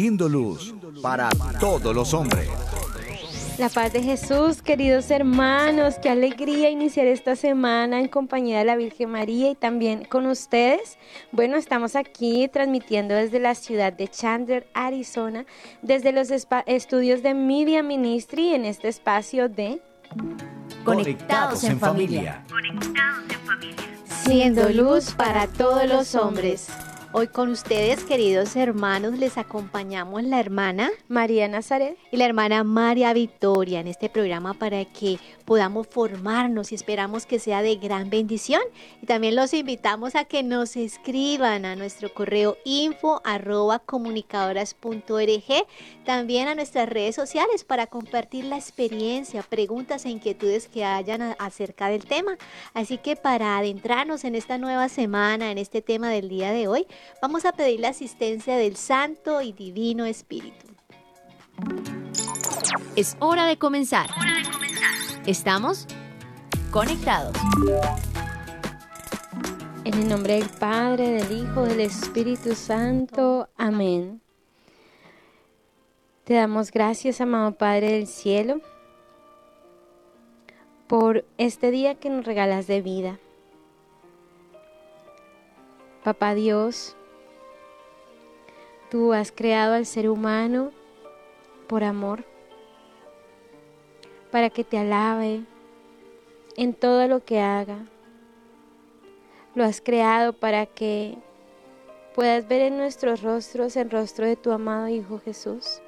Siendo luz para todos los hombres. La paz de Jesús, queridos hermanos, qué alegría iniciar esta semana en compañía de la Virgen María y también con ustedes. Bueno, estamos aquí transmitiendo desde la ciudad de Chandler, Arizona, desde los estudios de Media Ministry en este espacio de Conectados en familia. Conectados en familia. Siendo luz para todos los hombres. Hoy con ustedes, queridos hermanos, les acompañamos la hermana María Nazaret. y la hermana María Victoria en este programa para que podamos formarnos y esperamos que sea de gran bendición. Y también los invitamos a que nos escriban a nuestro correo info arroba comunicadoras.org, también a nuestras redes sociales para compartir la experiencia, preguntas e inquietudes que hayan acerca del tema. Así que para adentrarnos en esta nueva semana, en este tema del día de hoy, Vamos a pedir la asistencia del Santo y Divino Espíritu. Es hora de comenzar. Estamos conectados. En el nombre del Padre, del Hijo, del Espíritu Santo. Amén. Te damos gracias, amado Padre del Cielo, por este día que nos regalas de vida. Papá Dios, tú has creado al ser humano por amor, para que te alabe en todo lo que haga. Lo has creado para que puedas ver en nuestros rostros el rostro de tu amado Hijo Jesús.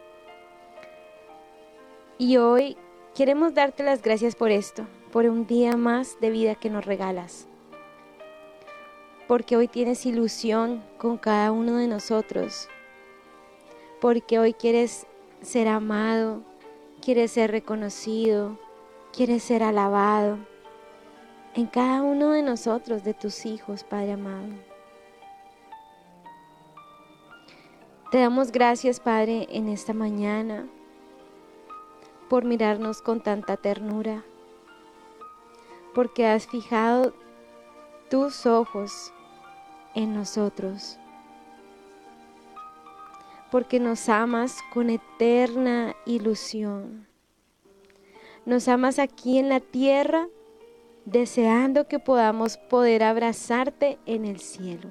Y hoy queremos darte las gracias por esto, por un día más de vida que nos regalas porque hoy tienes ilusión con cada uno de nosotros, porque hoy quieres ser amado, quieres ser reconocido, quieres ser alabado en cada uno de nosotros, de tus hijos, Padre amado. Te damos gracias, Padre, en esta mañana por mirarnos con tanta ternura, porque has fijado tus ojos en nosotros, porque nos amas con eterna ilusión. Nos amas aquí en la tierra, deseando que podamos poder abrazarte en el cielo.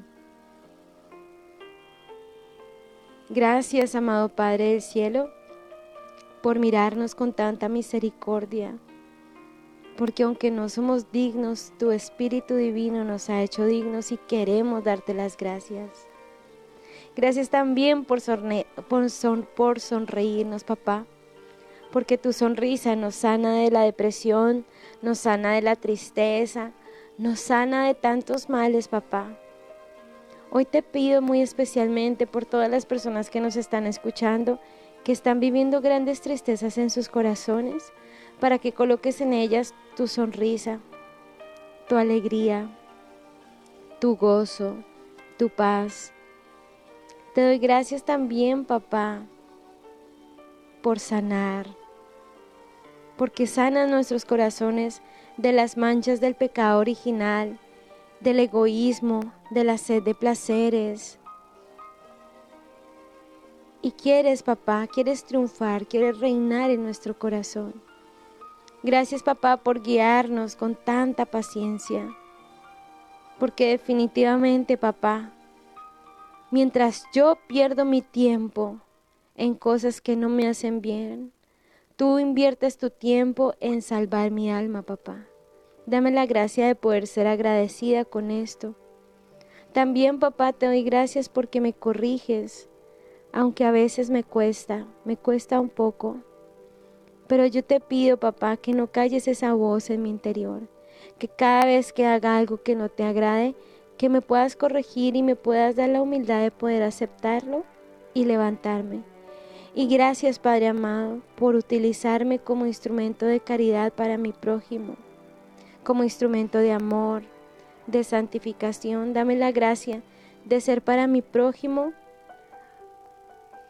Gracias, amado Padre del cielo, por mirarnos con tanta misericordia porque aunque no somos dignos, tu Espíritu Divino nos ha hecho dignos y queremos darte las gracias. Gracias también por, por, sonreírnos, papá, porque tu sonrisa nos sana de la depresión, nos sana de la tristeza, nos sana de tantos males, papá. Hoy te pido muy especialmente por todas las personas que nos están escuchando, que están viviendo grandes tristezas en sus corazones, para que coloques en ellas tu sonrisa, tu alegría, tu gozo, tu paz. Te doy gracias también, papá, por sanar, porque sanas nuestros corazones de las manchas del pecado original, del egoísmo, de la sed de placeres. Y quieres, papá, quieres triunfar, quieres reinar en nuestro corazón. Gracias papá por guiarnos con tanta paciencia. Porque definitivamente papá, mientras yo pierdo mi tiempo en cosas que no me hacen bien, tú inviertes tu tiempo en salvar mi alma papá. Dame la gracia de poder ser agradecida con esto. También papá te doy gracias porque me corriges, aunque a veces me cuesta, me cuesta un poco pero yo te pido, papá, que no calles esa voz en mi interior, que cada vez que haga algo que no te agrade, que me puedas corregir y me puedas dar la humildad de poder aceptarlo y levantarme. Y gracias Padre amado por utilizarme como instrumento de caridad para mi prójimo, como instrumento de amor, de santificación. Dame la gracia de ser para mi prójimo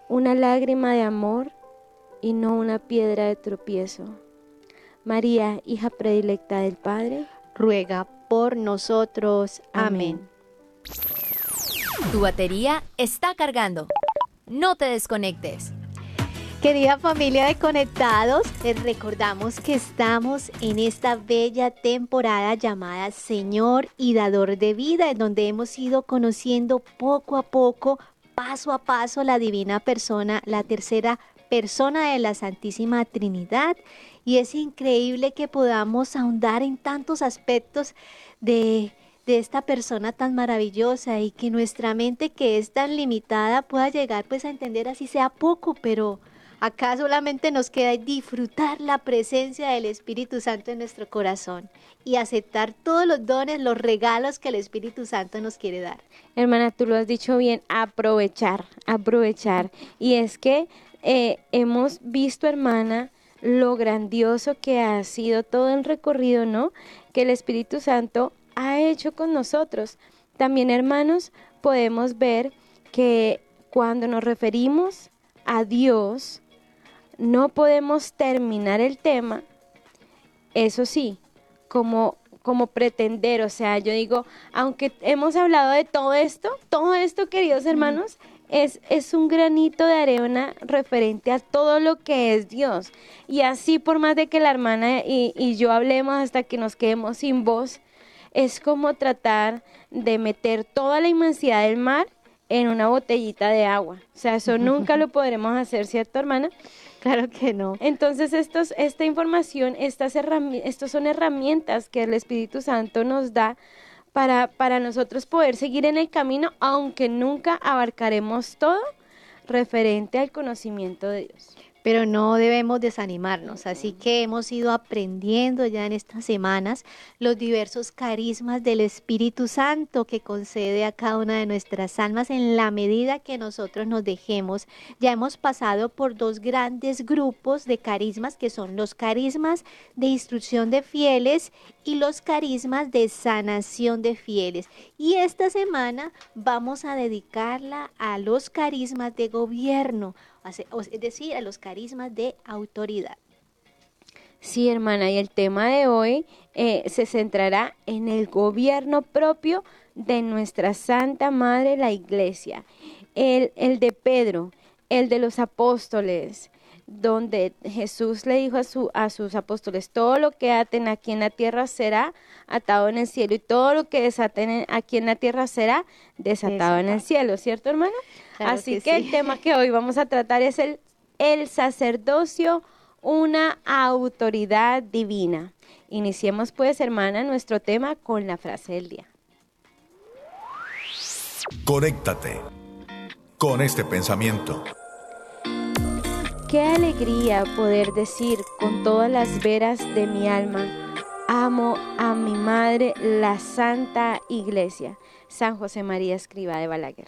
una lágrima de amor y no una piedra de tropiezo. María, hija predilecta del Padre, ruega por nosotros. Amén. Tu batería está cargando. No te desconectes. Querida familia de Conectados, les recordamos que estamos en esta bella temporada llamada Señor y Dador de Vida, en donde hemos ido conociendo poco a poco, paso a paso, la divina persona, la tercera persona de la Santísima Trinidad. Y es increíble que podamos ahondar en tantos aspectos de de esta persona tan maravillosa y que nuestra mente que es tan limitada pueda llegar pues a entender así sea poco, pero Acá solamente nos queda disfrutar la presencia del Espíritu Santo en nuestro corazón y aceptar todos los dones, los regalos que el Espíritu Santo nos quiere dar. Hermana, tú lo has dicho bien, aprovechar, aprovechar. Y es que eh, hemos visto, hermana, lo grandioso que ha sido todo el recorrido, ¿no? Que el Espíritu Santo ha hecho con nosotros. También, hermanos, podemos ver que cuando nos referimos a Dios, no podemos terminar el tema, eso sí, como, como pretender, o sea, yo digo, aunque hemos hablado de todo esto, todo esto, queridos hermanos, es, es, un granito de arena referente a todo lo que es Dios. Y así, por más de que la hermana y, y yo hablemos hasta que nos quedemos sin voz, es como tratar de meter toda la inmensidad del mar en una botellita de agua. O sea, eso nunca lo podremos hacer, ¿cierto, hermana? Claro que no. Entonces, estos, esta información, estas estos son herramientas que el Espíritu Santo nos da para, para nosotros poder seguir en el camino, aunque nunca abarcaremos todo referente al conocimiento de Dios pero no debemos desanimarnos. Así que hemos ido aprendiendo ya en estas semanas los diversos carismas del Espíritu Santo que concede a cada una de nuestras almas en la medida que nosotros nos dejemos. Ya hemos pasado por dos grandes grupos de carismas que son los carismas de instrucción de fieles y los carismas de sanación de fieles. Y esta semana vamos a dedicarla a los carismas de gobierno es decir, a los carismas de autoridad. Sí, hermana, y el tema de hoy eh, se centrará en el gobierno propio de nuestra Santa Madre, la Iglesia. El, el de Pedro, el de los apóstoles, donde Jesús le dijo a, su, a sus apóstoles, todo lo que aten aquí en la tierra será atado en el cielo y todo lo que desaten aquí en la tierra será desatado en el cielo, ¿cierto hermano? Así que, el tema que hoy vamos a tratar es el, el sacerdocio, una autoridad divina. Iniciemos pues, hermana, nuestro tema con la frase del día. Conéctate con este pensamiento. Qué alegría poder decir con todas las veras de mi alma, amo a mi madre, la Santa Iglesia. San José María Escriba de Balaguer.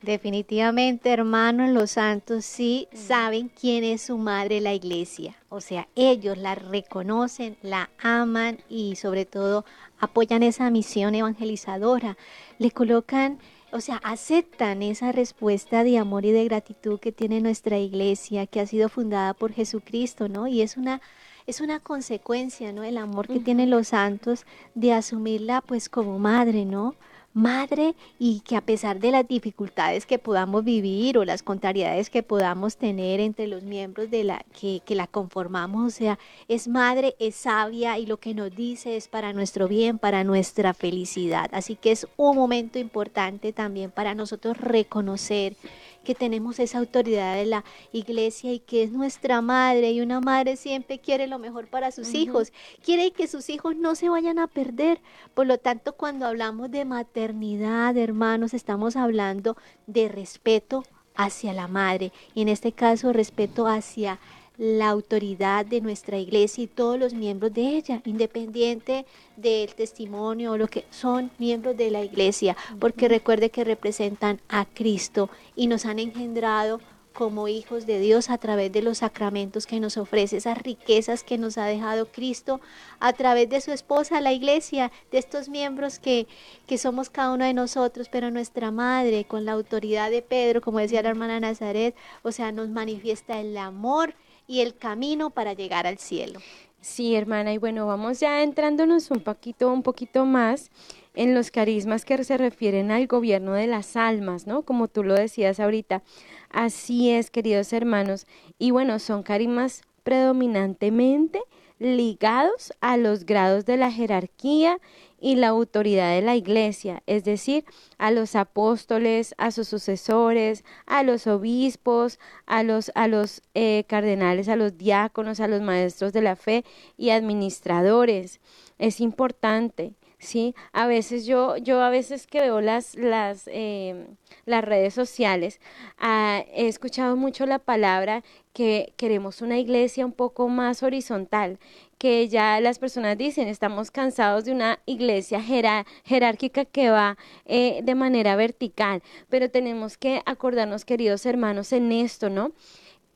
Definitivamente, hermanos, los santos sí mm. saben quién es su madre, la iglesia. O sea, ellos la reconocen, la aman y sobre todo apoyan esa misión evangelizadora. Le colocan o sea, aceptan esa respuesta de amor y de gratitud que tiene nuestra iglesia, que ha sido fundada por Jesucristo, ¿no? Y es una es una consecuencia, ¿no? El amor que tienen los santos de asumirla pues como madre, ¿no? Madre y que a pesar de las dificultades que podamos vivir o las contrariedades que podamos tener entre los miembros de la que, que la conformamos, o sea, es madre, es sabia y lo que nos dice es para nuestro bien, para nuestra felicidad. Así que es un momento importante también para nosotros reconocer que tenemos esa autoridad de la iglesia y que es nuestra madre y una madre siempre quiere lo mejor para sus hijos, quiere que sus hijos no se vayan a perder. Por lo tanto, cuando hablamos de maternidad, hermanos, estamos hablando de respeto hacia la madre y en este caso respeto hacia la autoridad de nuestra iglesia y todos los miembros de ella, independiente del testimonio o lo que son miembros de la iglesia, porque recuerde que representan a Cristo y nos han engendrado como hijos de Dios a través de los sacramentos que nos ofrece, esas riquezas que nos ha dejado Cristo a través de su esposa, la iglesia, de estos miembros que, que somos cada uno de nosotros, pero nuestra madre, con la autoridad de Pedro, como decía la hermana Nazaret, o sea, nos manifiesta el amor y el camino para llegar al cielo. Sí, hermana, y bueno, vamos ya entrándonos un poquito, un poquito más en los carismas que se refieren al gobierno de las almas, ¿no? Como tú lo decías ahorita. Así es, queridos hermanos. Y bueno, son carismas predominantemente ligados a los grados de la jerarquía y la autoridad de la iglesia, es decir, a los apóstoles, a sus sucesores, a los obispos, a los, a los eh, cardenales, a los diáconos, a los maestros de la fe y administradores. Es importante ¿sí? A veces yo, yo a veces que veo las, las, eh, las redes sociales, ah, he escuchado mucho la palabra que queremos una iglesia un poco más horizontal, que ya las personas dicen, estamos cansados de una iglesia jerárquica que va eh, de manera vertical, pero tenemos que acordarnos, queridos hermanos, en esto, ¿no?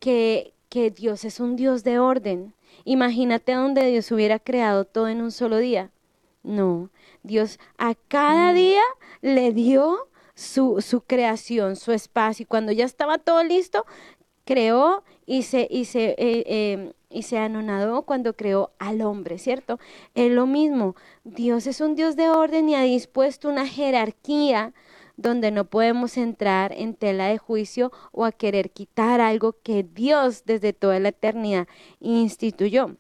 Que, que Dios es un Dios de orden. Imagínate donde Dios hubiera creado todo en un solo día. No, Dios a cada día le dio su, su creación, su espacio. Y cuando ya estaba todo listo, creó y se, y se, eh, em, y se anonadó cuando creó al hombre, ¿cierto? Es lo mismo. Dios es un Dios de orden y ha dispuesto una jerarquía donde no podemos entrar en tela de juicio o a querer quitar algo que Dios desde toda la eternidad instituyó.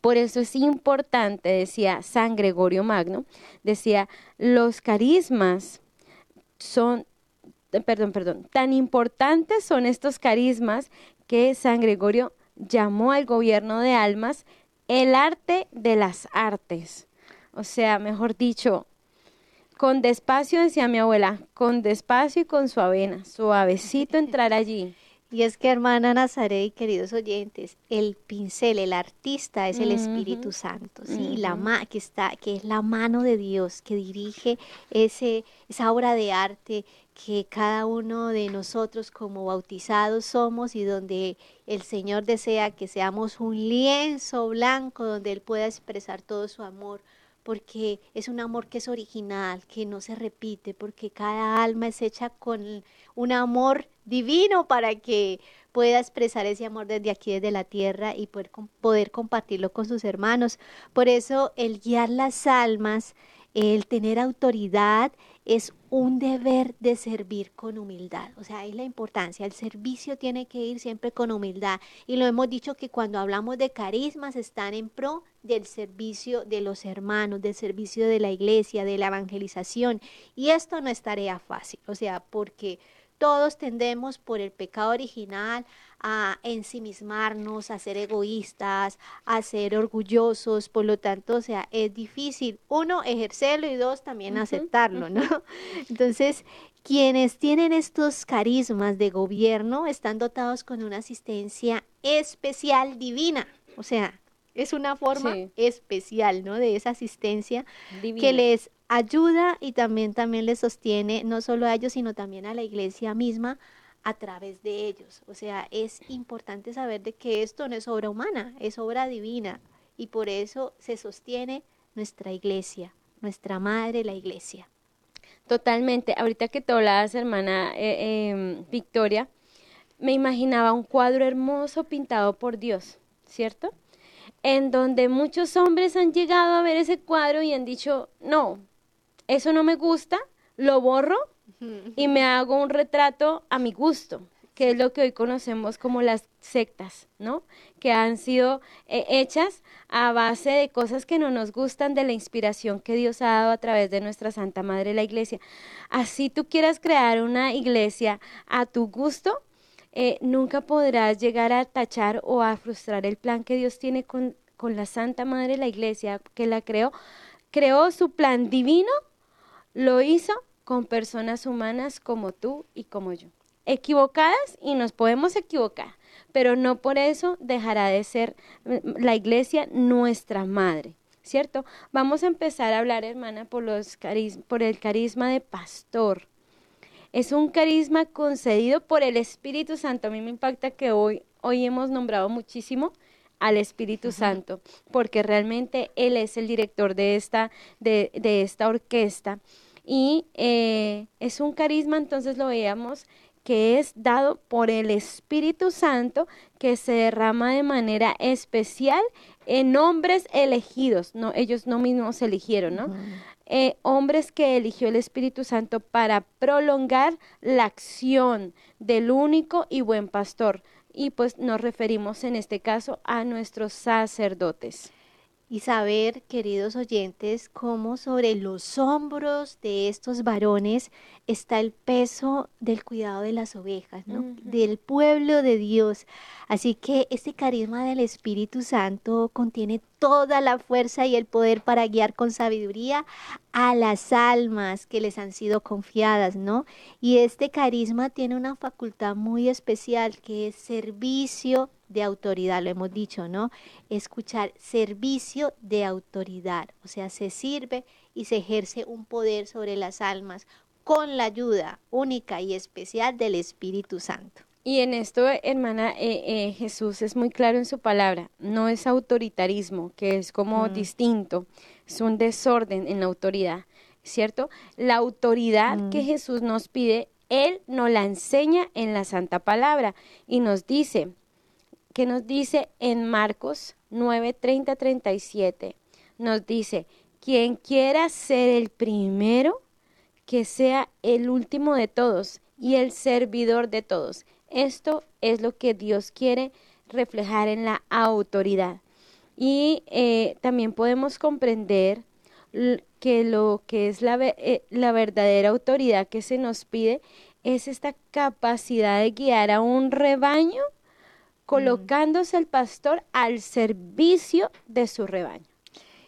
Por eso es importante, decía San Gregorio Magno, decía, los carismas son, perdón, perdón, tan importantes son estos carismas que San Gregorio llamó al gobierno de almas el arte de las artes. O sea, mejor dicho, con despacio, decía mi abuela, con despacio y con suavena, suavecito entrar allí. Y es que, hermana Nazaret y queridos oyentes, el pincel, el artista es el Espíritu Santo, ¿sí? la que, está, que es la mano de Dios que dirige ese, esa obra de arte que cada uno de nosotros como bautizados somos y donde el Señor desea que seamos un lienzo blanco donde Él pueda expresar todo su amor porque es un amor que es original, que no se repite, porque cada alma es hecha con un amor divino para que pueda expresar ese amor desde aquí, desde la tierra y poder, poder compartirlo con sus hermanos. Por eso el guiar las almas, el tener autoridad, es un deber de servir con humildad. O sea, es la importancia. El servicio tiene que ir siempre con humildad. Y lo hemos dicho que cuando hablamos de carismas están en pro del servicio de los hermanos, del servicio de la iglesia, de la evangelización. Y esto no es tarea fácil. O sea, porque todos tendemos por el pecado original a ensimismarnos, a ser egoístas, a ser orgullosos, por lo tanto, o sea, es difícil, uno, ejercerlo y dos, también aceptarlo, ¿no? Entonces, quienes tienen estos carismas de gobierno están dotados con una asistencia especial divina, o sea, es una forma especial, ¿no? De esa asistencia que les ayuda y también, también les sostiene no solo a ellos, sino también a la iglesia misma a través de ellos. O sea, es importante saber de que esto no es obra humana, es obra divina y por eso se sostiene nuestra iglesia, nuestra madre, la iglesia. Totalmente. Ahorita que te hablabas, hermana eh, em, Victoria, me imaginaba un cuadro hermoso pintado por Dios, ¿cierto? En donde muchos hombres han llegado a ver ese cuadro y han dicho, no, eso no me gusta, lo borro y me hago un retrato a mi gusto, que es lo que hoy conocemos como las sectas, ¿no? Que han sido eh, hechas a base de cosas que no nos gustan, de la inspiración que Dios ha dado a través de nuestra Santa Madre la Iglesia. Así tú quieras crear una iglesia a tu gusto, eh, nunca podrás llegar a tachar o a frustrar el plan que Dios tiene con, con la Santa Madre la Iglesia, que la creó. Creó su plan divino, lo hizo con personas humanas como tú y como yo. equivocadas y nos podemos equivocar, pero no por eso dejará de ser mm, la iglesia nuestra madre. ¿Cierto? Vamos a empezar a hablar, hermana, por, los por el carisma de pastor. Es un carisma concedido por el Espíritu Santo. A mí me impacta que hoy, hoy hemos nombrado muchísimo al Espíritu Santo, porque realmente Él es el director de esta, de, de esta orquesta. Y eh, es un carisma, entonces lo veíamos, que es dado por el Espíritu Santo, que se derrama de manera especial en hombres elegidos, no, ellos no mismos eligieron, ¿no? Eh, hombres que eligió el Espíritu Santo para prolongar la acción del único y buen pastor. Y pues nos referimos en este caso a nuestros sacerdotes y saber, queridos oyentes, cómo sobre los hombros de estos varones está el peso del cuidado de las ovejas, ¿no? Del pueblo de Dios. Así que este carisma del Espíritu Santo contiene toda la fuerza y el poder para guiar con sabiduría a las almas que les han sido confiadas, ¿no? Y este carisma tiene una facultad muy especial que es servicio de autoridad, lo hemos dicho, ¿no? Escuchar servicio de autoridad, o sea, se sirve y se ejerce un poder sobre las almas con la ayuda única y especial del Espíritu Santo. Y en esto, hermana, eh, eh, Jesús es muy claro en su palabra, no es autoritarismo, que es como mm. distinto, es un desorden en la autoridad, ¿cierto? La autoridad que mm. Jesús nos pide, Él nos la enseña en la Santa Palabra y nos dice, que nos dice en Marcos 9, 30, 37, nos dice, quien quiera ser el primero, que sea el último de todos y el servidor de todos. Esto es lo que Dios quiere reflejar en la autoridad. Y eh, también podemos comprender que lo que es la, eh, la verdadera autoridad que se nos pide es esta capacidad de guiar a un rebaño colocándose el pastor al servicio de su rebaño.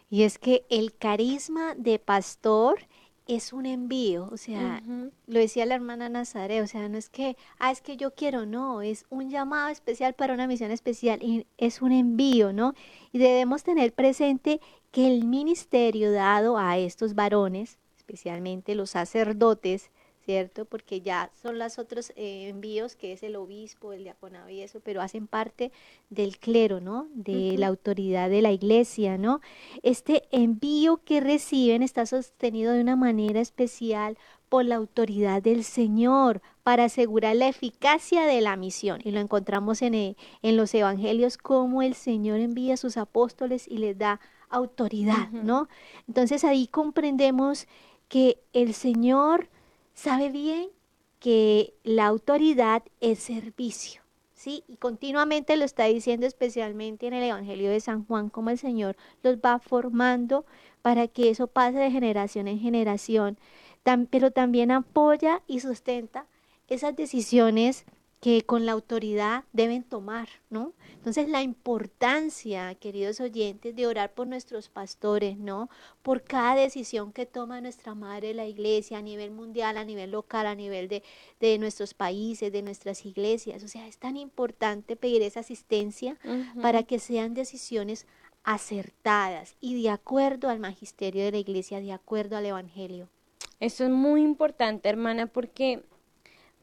Y es que el carisma de pastor es un envío, o sea, lo decía la hermana Nazaré, o sea, no es que, ah, es que yo quiero, no, es un llamado especial para una misión especial y es un envío, ¿no? Y debemos tener presente que el ministerio dado a estos varones, especialmente los sacerdotes, ¿cierto? Porque ya son los otros eh, envíos, que es el obispo, el diaconado y eso, pero hacen parte del clero, ¿no? De la autoridad de la iglesia, ¿no? Este envío que reciben está sostenido de una manera especial por la autoridad del Señor para asegurar la eficacia de la misión. Y lo encontramos en, eh, en los evangelios, como el Señor envía a sus apóstoles y les da autoridad, ¿no? Entonces ahí comprendemos que el Señor sabe bien que la autoridad es servicio. ¿Sí? Y continuamente lo está diciendo especialmente en el Evangelio de San Juan, como el Señor los va formando para que eso pase de generación en generación, pero también apoya y sustenta esas decisiones que con la autoridad deben tomar, ¿no? Entonces la importancia, queridos oyentes, de orar por nuestros pastores, ¿no? Por cada decisión que toma nuestra madre la iglesia a nivel mundial, a nivel local, a nivel de, de nuestros países, de nuestras iglesias. O sea, es tan importante pedir esa asistencia para que sean decisiones acertadas y de acuerdo al magisterio de la iglesia, de acuerdo al evangelio. Eso es muy importante, hermana, porque,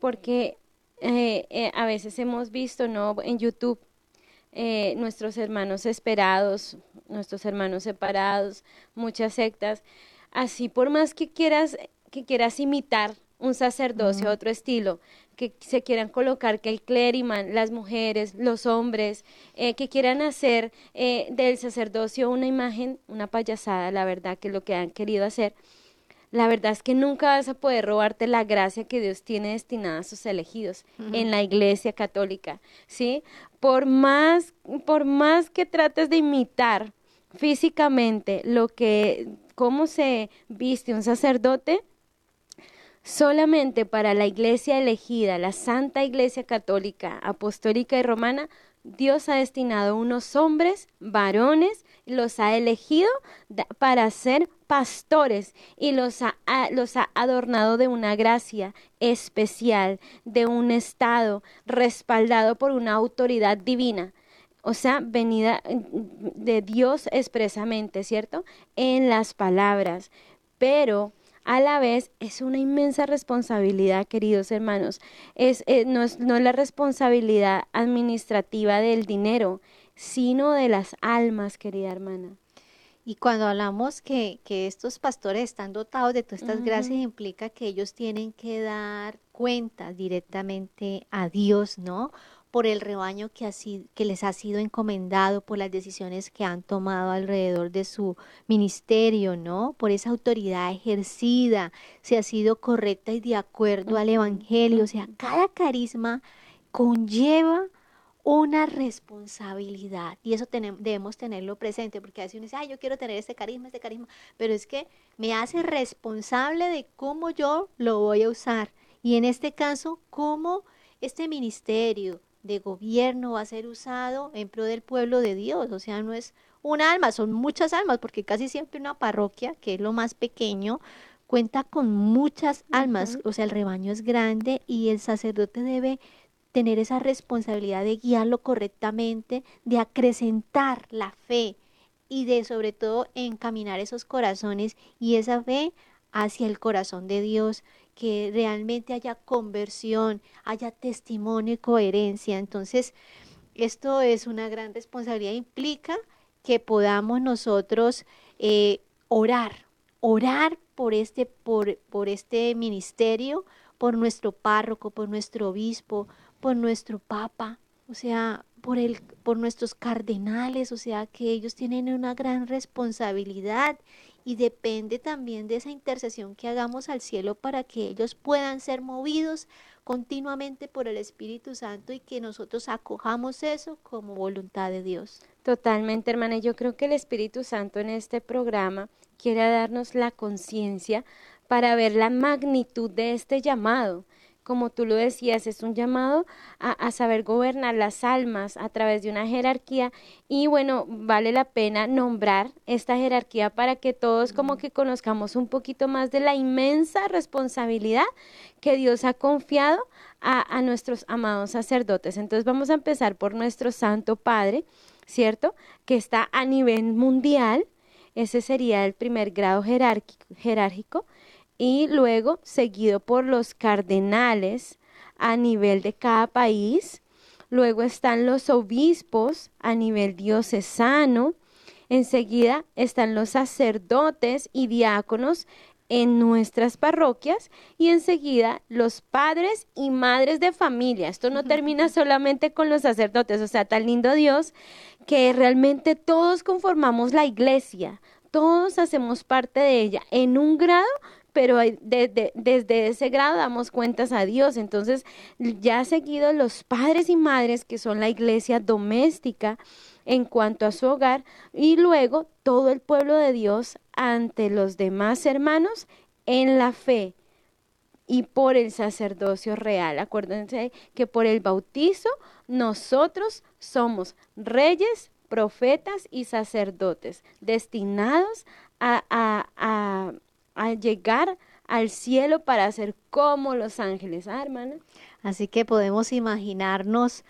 porque eh, eh, a veces hemos visto, ¿no? En YouTube eh, nuestros hermanos esperados, nuestros hermanos separados, muchas sectas. Así por más que quieras, que quieras imitar un sacerdocio, otro estilo, que se quieran colocar que el clériman, las mujeres, los hombres, eh, que quieran hacer eh, del sacerdocio una imagen, una payasada, la verdad que lo que han querido hacer, la verdad es que nunca vas a poder robarte la gracia que Dios tiene destinada a sus elegidos en la iglesia católica, ¿sí? Por más, por más que trates de imitar físicamente lo que, cómo se viste un sacerdote, solamente para la iglesia elegida, la Santa Iglesia Católica, Apostólica y Romana, Dios ha destinado unos hombres, varones, los ha elegido para ser pastores y los ha, los ha adornado de una gracia especial, de un estado respaldado por una autoridad divina. O sea, venida de Dios expresamente, ¿cierto? En las palabras. Pero a la vez es una inmensa responsabilidad, queridos hermanos. Eh, no, es, no es la responsabilidad administrativa del dinero, sino de las almas, querida hermana. Y cuando hablamos que, que estos pastores están dotados de todas estas gracias, implica que ellos tienen que dar cuenta directamente a Dios, ¿no? Por el rebaño que, así, que les ha sido encomendado, por las decisiones que han tomado alrededor de su ministerio, ¿no? Por esa autoridad ejercida, si ha sido correcta y de acuerdo al Evangelio. O sea, cada carisma conlleva una responsabilidad y eso tenemos, debemos tenerlo presente porque a veces uno dice, ay, yo quiero tener este carisma, este carisma, pero es que me hace responsable de cómo yo lo voy a usar. Y en este caso, cómo este ministerio de gobierno va a ser usado en pro del pueblo de Dios, o sea, no es un alma, son muchas almas, porque casi siempre una parroquia, que es lo más pequeño, cuenta con muchas almas, o sea, el rebaño es grande y el sacerdote debe tener esa responsabilidad de guiarlo correctamente, de acrecentar la fe y de sobre todo encaminar esos corazones y esa fe hacia el corazón de Dios, que realmente haya conversión, haya testimonio y coherencia. Entonces, esto es una gran responsabilidad, implica que podamos nosotros eh, orar, orar por este, por, por este ministerio, por nuestro párroco, por nuestro obispo, por nuestro Papa, o sea, por, el, por nuestros cardenales, o sea, que ellos tienen una gran responsabilidad y depende también de esa intercesión que hagamos al cielo para que ellos puedan ser movidos continuamente por el Espíritu Santo y que nosotros acojamos eso como voluntad de Dios. Totalmente, hermana. Yo creo que el Espíritu Santo en este programa quiere darnos la conciencia para ver la magnitud de este llamado como tú lo decías, es un llamado a, saber gobernar las almas a través de una jerarquía y bueno, vale la pena nombrar esta jerarquía para que todos como que conozcamos un poquito más de la inmensa responsabilidad que Dios ha confiado a, a nuestros amados sacerdotes. Entonces vamos a empezar por nuestro Santo Padre, ¿cierto? Que está a nivel mundial. Ese sería el primer grado jerárquico y luego seguido por los cardenales a nivel de cada país. Luego están los obispos a nivel diocesano. Enseguida están los sacerdotes y diáconos en nuestras parroquias y enseguida los padres y madres de familia. Esto no termina solamente con los sacerdotes, o sea, tan lindo Dios que realmente todos conformamos la iglesia, todos hacemos parte de ella en un grado pero desde, ese grado damos cuentas a Dios. Entonces, ya seguido los padres y madres, que son la iglesia doméstica en cuanto a su hogar, y luego todo el pueblo de Dios ante los demás hermanos en la fe y por el sacerdocio real. Acuérdense que por el bautizo nosotros somos reyes, profetas y sacerdotes destinados a a llegar al cielo para ser como los ángeles, ¿ah, hermana? Así que podemos imaginarnos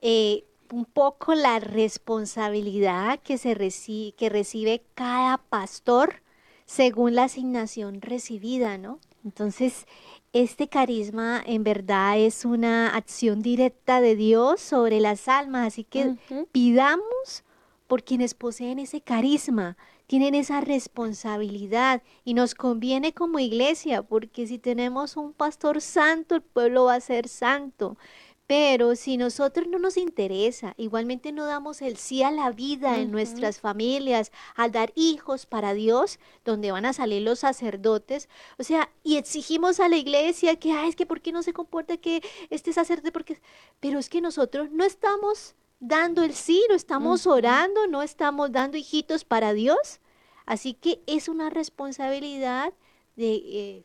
eh, un poco la responsabilidad que, se recibe, que recibe cada pastor según la asignación recibida, ¿no? Entonces, este carisma en verdad es una acción directa de Dios sobre las almas, así que pidamos por quienes poseen ese carisma, tienen esa responsabilidad y nos conviene como iglesia, porque si tenemos un pastor santo, el pueblo va a ser santo. Pero si nosotros no nos interesa, igualmente no damos el sí a la vida en nuestras familias, al dar hijos para Dios, donde van a salir los sacerdotes, o sea, y exigimos a la iglesia que, ay, es que por qué no se comporta que este sacerdote, porque, pero es que nosotros no estamos dando el sí, no estamos orando, no estamos dando hijitos para Dios. Así que es una responsabilidad de eh,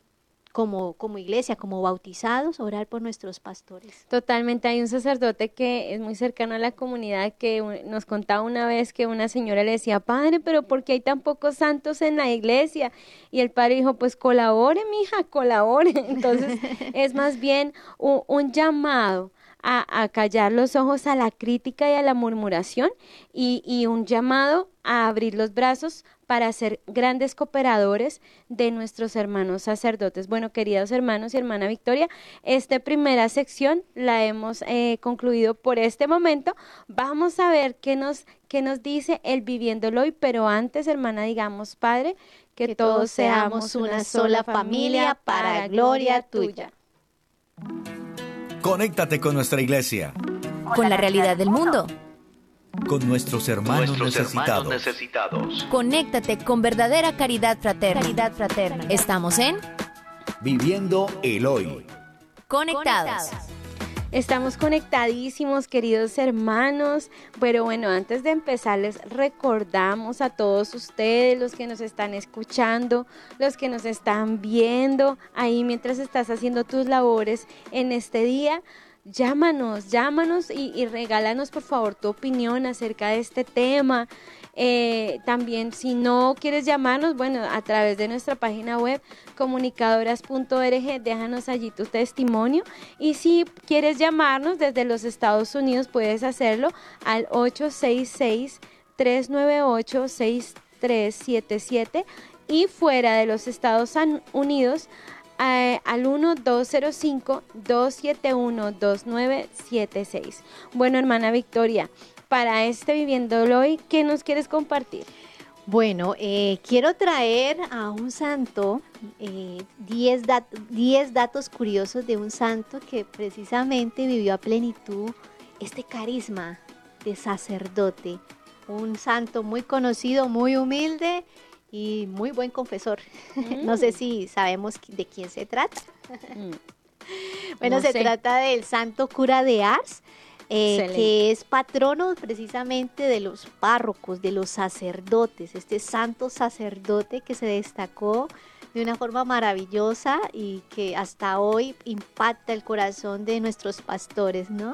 como, como iglesia, como bautizados, orar por nuestros pastores. Totalmente, hay un sacerdote que es muy cercano a la comunidad que nos contaba una vez que una señora le decía, padre, pero ¿por qué hay tan pocos santos en la iglesia? Y el padre dijo, pues colabore, mija, colabore. Entonces es más bien un, llamado a, callar los ojos a la crítica y a la murmuración y, y un llamado a abrir los brazos para ser grandes cooperadores de nuestros hermanos sacerdotes. Bueno, queridos hermanos y hermana Victoria, esta primera sección la hemos eh, concluido por este momento. Vamos a ver qué nos, qué nos dice el viviéndolo hoy, pero antes, hermana, digamos, Padre, que, todos seamos una sola familia para gloria tuya. Conéctate con nuestra iglesia. Con la realidad del mundo con nuestros hermanos, necesitados. Conéctate con verdadera caridad fraterna. Caridad fraterna. Estamos en Viviendo el Hoy. Conectados. Estamos conectadísimos, queridos hermanos. Pero bueno, antes de empezar, les recordamos a todos ustedes, los que nos están escuchando, los que nos están viendo ahí mientras estás haciendo tus labores en este día llámanos, llámanos y, regálanos por favor tu opinión acerca de este tema. Eh, también si no quieres llamarnos, bueno, a través de nuestra página web comunicadoras.org, déjanos allí tu testimonio. Y si quieres llamarnos desde los Estados Unidos, puedes hacerlo al 866 398 6377 y fuera de los Estados Unidos al 1-205-271-2976. Bueno, hermana Victoria, para este Viviéndolo hoy, ¿qué nos quieres compartir? Bueno, eh, quiero traer a un santo 10 eh, datos curiosos de un santo que precisamente vivió a plenitud este carisma de sacerdote. Un santo muy conocido, muy humilde y muy buen confesor. no sé mm. si sabemos de quién se trata. Mm. bueno, se trata del santo cura de Ars. Eh, que es patrono precisamente de los párrocos, de los sacerdotes, este santo sacerdote que se destacó de una forma maravillosa y que hasta hoy impacta el corazón de nuestros pastores, ¿no?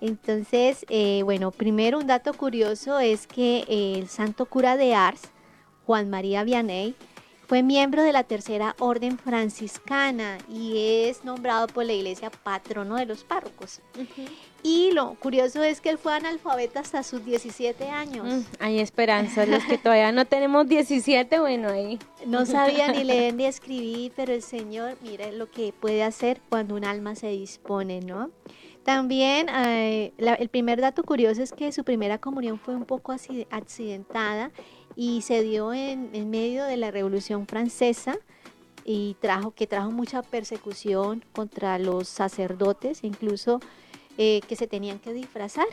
Entonces, eh, bueno, primero un dato curioso es que el santo cura de Ars Juan María Vianney, fue miembro de la Tercera Orden Franciscana y es nombrado por la iglesia patrono de los párrocos. Y lo curioso es que él fue analfabeta hasta sus 17 años. Mm, hay esperanza, los que todavía no tenemos 17, bueno, ahí. No sabía ni leer ni escribir, pero el Señor, mire lo que puede hacer cuando un alma se dispone, ¿no? También eh, el primer dato curioso es que su primera comunión fue un poco accidentada y se dio en, medio de la Revolución Francesa y trajo que trajo mucha persecución contra los sacerdotes, incluso eh, que se tenían que disfrazar.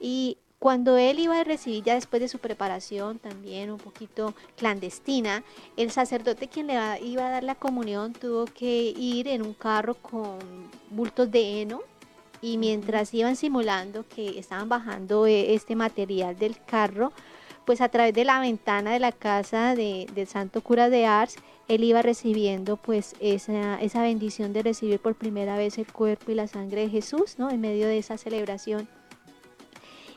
Y cuando él iba a recibir, ya después de su preparación también un poquito clandestina, el sacerdote quien le iba a dar la comunión tuvo que ir en un carro con bultos de heno y mientras iban simulando que estaban bajando eh, este material del carro, pues a través de la ventana de la casa de, del santo cura de Ars, él iba recibiendo pues esa, esa bendición de recibir por primera vez el cuerpo y la sangre de Jesús, ¿no? En medio de esa celebración.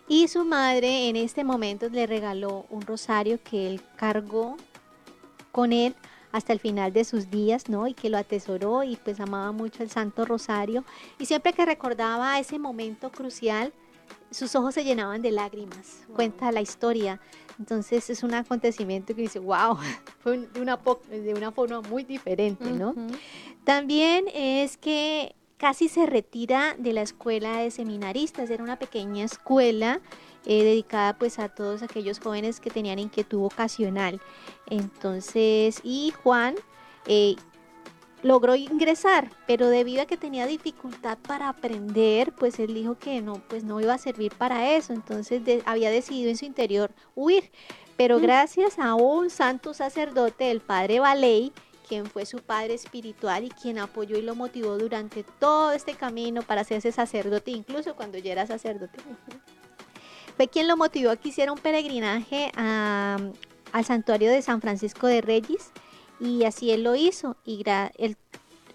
Y su madre en este momento le regaló un rosario que él cargó con él hasta el final de sus días, ¿no? Y que lo atesoró y pues amaba mucho el Santo Rosario. Y siempre que recordaba ese momento crucial, sus ojos se llenaban de lágrimas. Cuenta la historia. Entonces es un acontecimiento que dice, wow, fue de una, de una forma muy diferente, ¿no? También es que casi se retira de la escuela de seminaristas. Era una pequeña escuela eh, dedicada pues a todos aquellos jóvenes que tenían inquietud vocacional. Entonces, y Juan eh, logró ingresar, pero debido a que tenía dificultad para aprender, pues él dijo que no, pues no iba a servir para eso, entonces había decidido en su interior huir. Pero mm. gracias a un santo sacerdote, el padre Valey, quien fue su padre espiritual y quien apoyó y lo motivó durante todo este camino para hacerse sacerdote, incluso cuando ya era sacerdote. Fue quien lo motivó a que hiciera un peregrinaje al santuario de San Francisco de Reyes y así él lo hizo y él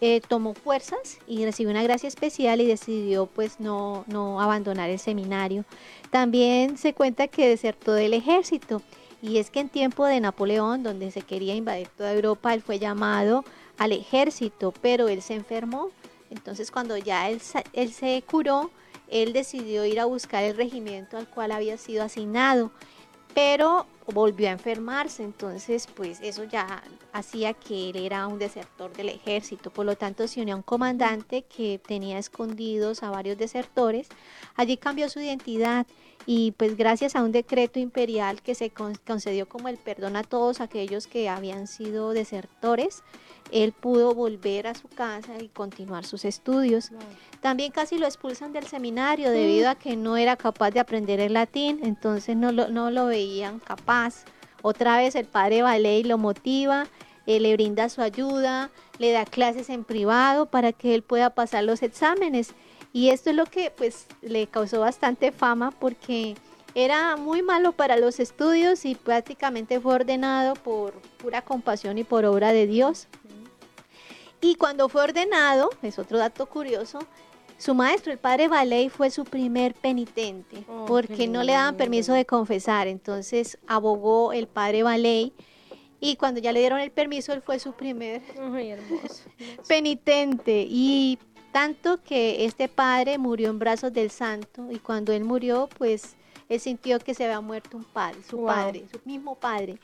eh, tomó fuerzas y recibió una gracia especial y decidió pues no, no abandonar el seminario. También se cuenta que desertó del ejército y es que en tiempo de Napoleón, donde se quería invadir toda Europa, él fue llamado al ejército, pero él se enfermó. Entonces cuando ya él, él se curó, él decidió ir a buscar el regimiento al cual había sido asignado, pero volvió a enfermarse, entonces pues eso ya hacía que él era un desertor del ejército, por lo tanto se unió a un comandante que tenía escondidos a varios desertores, allí cambió su identidad y pues gracias a un decreto imperial que se concedió como el perdón a todos aquellos que habían sido desertores, él pudo volver a su casa y continuar sus estudios. También casi lo expulsan del seminario debido a que no era capaz de aprender el latín, entonces no lo, no lo veían capaz. Otra vez el padre Valey lo motiva, eh, le brinda su ayuda, le da clases en privado para que él pueda pasar los exámenes. Y esto es lo que pues le causó bastante fama porque era muy malo para los estudios y prácticamente fue ordenado por pura compasión y por obra de Dios. Y cuando fue ordenado, es otro dato curioso, su maestro, el padre Valey, fue su primer penitente, oh, porque no le daban permiso de confesar. Entonces abogó el padre Valey y cuando ya le dieron el permiso, él fue su primer penitente. Y tanto que este padre murió en brazos del santo y cuando él murió, pues él sintió que se había muerto un padre, su padre, su mismo padre.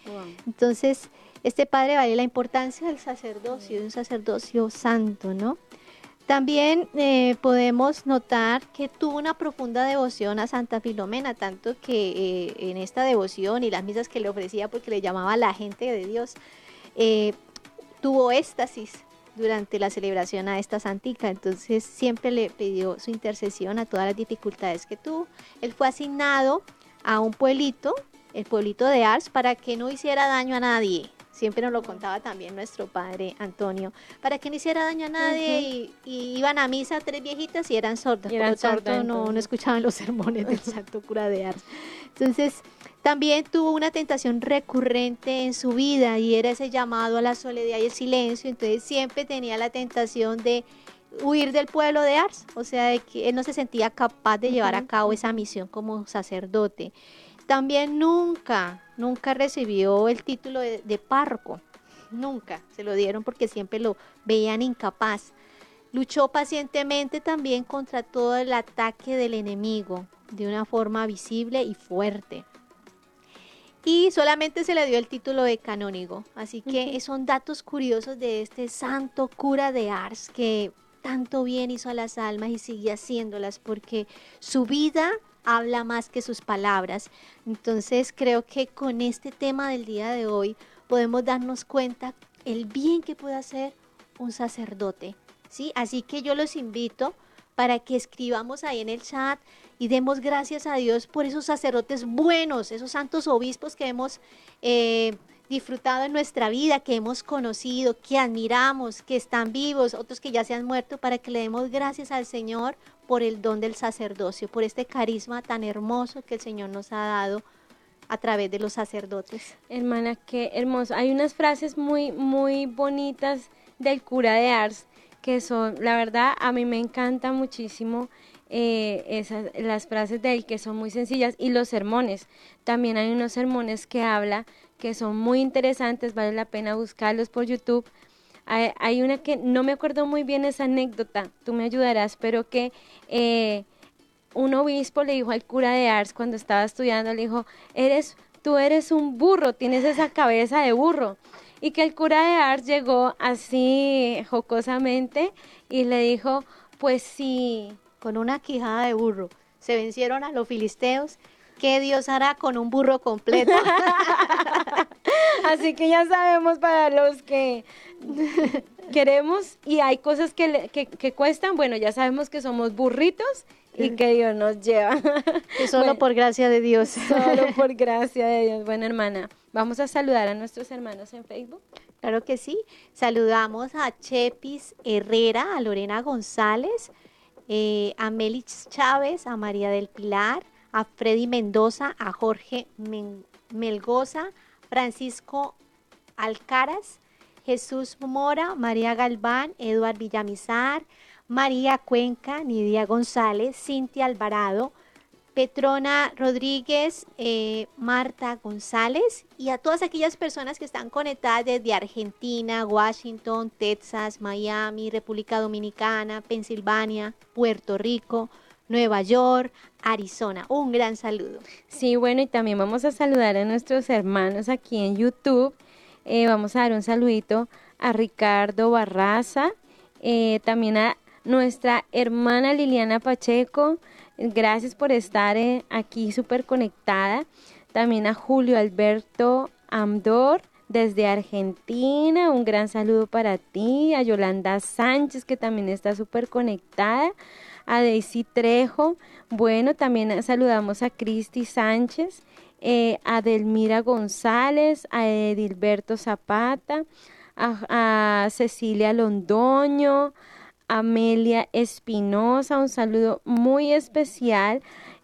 Entonces, este padre vale la importancia del sacerdocio, de un sacerdocio santo, ¿no? También eh, podemos notar que tuvo una profunda devoción a Santa Filomena, tanto que eh, en esta devoción y las misas que le ofrecía, porque le llamaba la gente de Dios, eh, tuvo éxtasis durante la celebración a esta santica, entonces siempre le pidió su intercesión a todas las dificultades que tuvo. Él fue asignado a un pueblito, el pueblito de Ars, para que no hiciera daño a nadie, siempre nos lo contaba también nuestro padre Antonio, para que no hiciera daño a nadie y, iban a misa tres viejitas y eran sordas, por lo tanto no, no, escuchaban los sermones del santo cura de Ars. Entonces, también tuvo una tentación recurrente en su vida y era ese llamado a la soledad y el silencio, entonces siempre tenía la tentación de huir del pueblo de Ars, o sea, de que él no se sentía capaz de llevar a cabo esa misión como sacerdote. También nunca, nunca recibió el título de, de párroco, nunca se lo dieron porque siempre lo veían incapaz. Luchó pacientemente también contra todo el ataque del enemigo de una forma visible y fuerte. Y solamente se le dio el título de canónigo. Así que son datos curiosos de este santo cura de Ars que tanto bien hizo a las almas y sigue haciéndolas porque su vida habla más que sus palabras. Entonces creo que con este tema del día de hoy podemos darnos cuenta el bien que puede hacer un sacerdote. ¿sí? Así que yo los invito para que escribamos ahí en el chat y demos gracias a Dios por esos sacerdotes buenos, esos santos obispos que hemos eh, disfrutado en nuestra vida, que hemos conocido, que admiramos, que están vivos, otros que ya se han muerto, para que le demos gracias al Señor por el don del sacerdocio, por este carisma tan hermoso que el Señor nos ha dado a través de los sacerdotes. Hermana, qué hermoso. Hay unas frases muy, muy bonitas del cura de Ars que son, la verdad, a mí me encanta muchísimo eh, esas, las frases de él que son muy sencillas y los sermones. También hay unos sermones que habla que son muy interesantes, vale la pena buscarlos por YouTube hay, una que no me acuerdo muy bien esa anécdota, tú me ayudarás, pero que eh, un obispo le dijo al cura de Ars cuando estaba estudiando, le dijo, eres, tú eres un burro, tienes esa cabeza de burro. Y que el cura de Ars llegó así jocosamente y le dijo, pues sí, con una quijada de burro. Se vencieron a los filisteos ¿Qué Dios hará con un burro completo? Así que ya sabemos para los que queremos y hay cosas que, que, cuestan, bueno, ya sabemos que somos burritos y que Dios nos lleva. Solo por gracia de Dios. Solo por gracia de Dios. Bueno, hermana, vamos a saludar a nuestros hermanos en Facebook. Claro que sí. Saludamos a Chepis Herrera, a Lorena González, eh, a Melich Chávez, a María del Pilar, a Freddy Mendoza, a Jorge Melgoza, Francisco Alcaraz, Jesús Mora, María Galván, Eduard Villamizar, María Cuenca, Nidia González, Cintia Alvarado, Petrona Rodríguez, eh, Marta González y a todas aquellas personas que están conectadas desde Argentina, Washington, Texas, Miami, República Dominicana, Pensilvania, Puerto Rico, Nueva York, Arizona. Un gran saludo. Sí, bueno, y también vamos a saludar a nuestros hermanos aquí en YouTube. Eh, vamos a dar un saludito a Ricardo Barraza, eh, también a nuestra hermana Liliana Pacheco, Gracias por estar eh, aquí súper conectada. También a Julio Alberto Amdor desde Argentina. Un gran saludo para ti. A Yolanda Sánchez que también está súper conectada. A Daisy Trejo. Bueno, también saludamos a Cristi Sánchez. Eh, a Delmira González. A Edilberto Zapata. a Cecilia Londoño Amelia Espinosa, un saludo muy especial.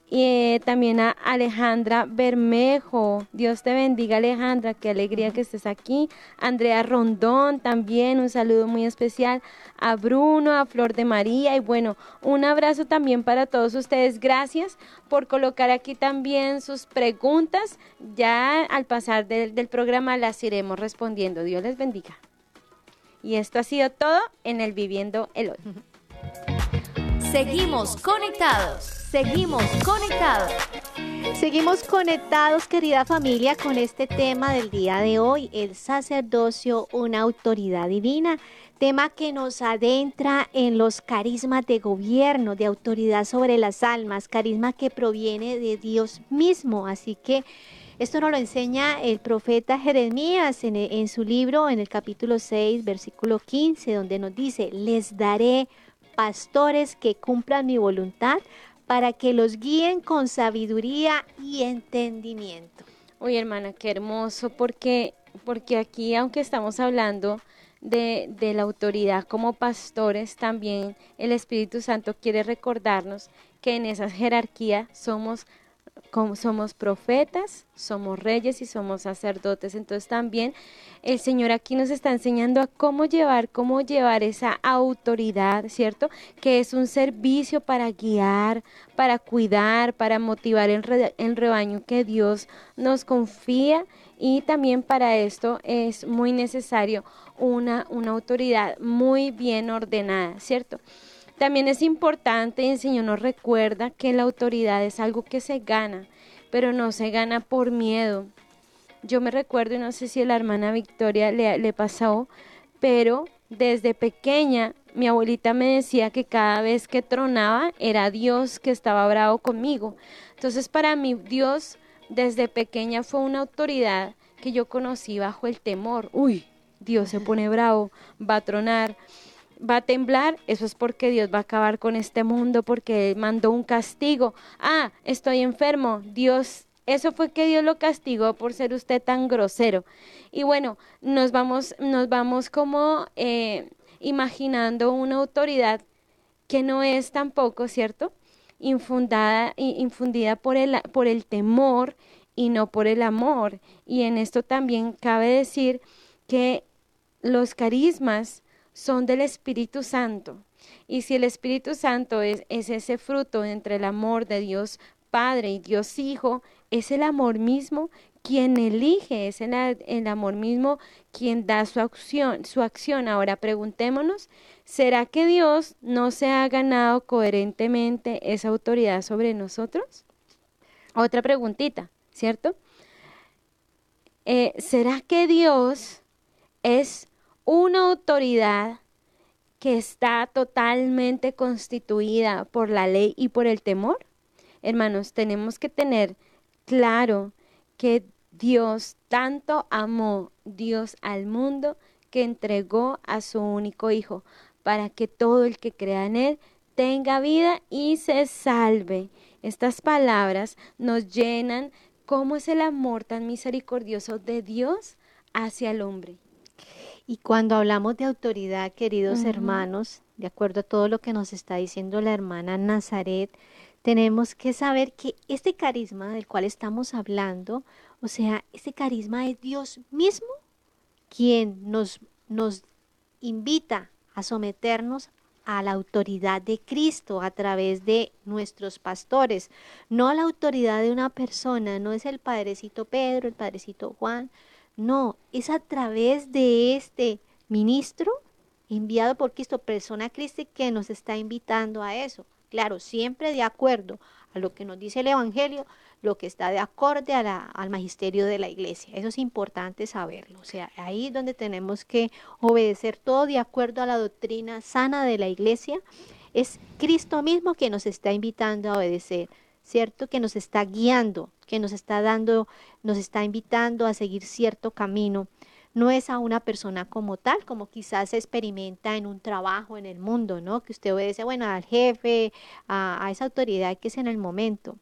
Y eh, también a Alejandra Bermejo. Dios te bendiga, Alejandra. Qué alegría que estés aquí. Andrea Rondón también. Un saludo muy especial. A Bruno, a Flor de María. Y bueno, un abrazo también para todos ustedes. Gracias por colocar aquí también sus preguntas. Ya al pasar del, del programa las iremos respondiendo. Dios les bendiga. Y esto ha sido todo en el Viviendo el Hoy. Seguimos conectados, seguimos conectados. Seguimos conectados, querida familia, con este tema del día de hoy, el sacerdocio, una autoridad divina, tema que nos adentra en los carismas de gobierno, de autoridad sobre las almas, carisma que proviene de Dios mismo. Así que esto nos lo enseña el profeta Jeremías en, su libro, en el capítulo 6, versículo 15, donde nos dice, les daré pastores que cumplan mi voluntad para que los guíen con sabiduría y entendimiento. Uy, hermana, qué hermoso, porque, porque aquí, aunque estamos hablando de, de, la autoridad como pastores, también el Espíritu Santo quiere recordarnos que en esa jerarquía somos somos profetas, somos reyes y somos sacerdotes. Entonces también el Señor aquí nos está enseñando a cómo llevar, cómo llevar esa autoridad, ¿cierto? Que es un servicio para guiar, para cuidar, para motivar el, el rebaño que Dios nos confía y también para esto es muy necesario una, una autoridad muy bien ordenada, ¿cierto? También es importante, el Señor nos recuerda que la autoridad es algo que se gana, pero no se gana por miedo. Yo me recuerdo, y no sé si a la hermana Victoria le, le pasó, pero desde pequeña mi abuelita me decía que cada vez que tronaba era Dios que estaba bravo conmigo. Entonces para mí Dios desde pequeña fue una autoridad que yo conocí bajo el temor. Uy, Dios se pone bravo, va a tronar va a temblar, eso es porque Dios va a acabar con este mundo, porque mandó un castigo. Ah, estoy enfermo, Dios, eso fue que Dios lo castigó por ser usted tan grosero. Y bueno, nos vamos, nos vamos como eh, imaginando una autoridad que no es tampoco, ¿cierto? Infundada, infundida por el, por el temor y no por el amor. Y en esto también cabe decir que los carismas son del Espíritu Santo. Y si el Espíritu Santo es, es ese fruto entre el amor de Dios Padre y Dios Hijo, es el amor mismo quien elige, es el, el, amor mismo quien da su acción, su acción. Ahora preguntémonos, ¿será que Dios no se ha ganado coherentemente esa autoridad sobre nosotros? Otra preguntita, ¿cierto? Eh, ¿Será que Dios es una autoridad que está totalmente constituida por la ley y por el temor? Hermanos, tenemos que tener claro que Dios tanto amó Dios al mundo que entregó a su único Hijo para que todo el que crea en Él tenga vida y se salve. Estas palabras nos llenan cómo es el amor tan misericordioso de Dios hacia el hombre. Y cuando hablamos de autoridad, queridos hermanos, de acuerdo a todo lo que nos está diciendo la hermana Nazaret, tenemos que saber que este carisma del cual estamos hablando, o sea, este carisma es Dios mismo quien nos nos invita a someternos a la autoridad de Cristo a través de nuestros pastores, no a la autoridad de una persona, no es el padrecito Pedro, el padrecito Juan, no, es a través de este ministro enviado por Cristo, persona Cristo, que nos está invitando a eso. Claro, siempre de acuerdo a lo que nos dice el Evangelio, lo que está de acorde al magisterio de la iglesia. Eso es importante saberlo. O sea, ahí es donde tenemos que obedecer todo de acuerdo a la doctrina sana de la iglesia. Es Cristo mismo que nos está invitando a obedecer, ¿cierto? Que nos está guiando, que nos está dando, nos está invitando a seguir cierto camino no es a una persona como tal, como quizás se experimenta en un trabajo en el mundo, ¿no? Que usted obedece, bueno, al jefe, a, a esa autoridad que es en el momento,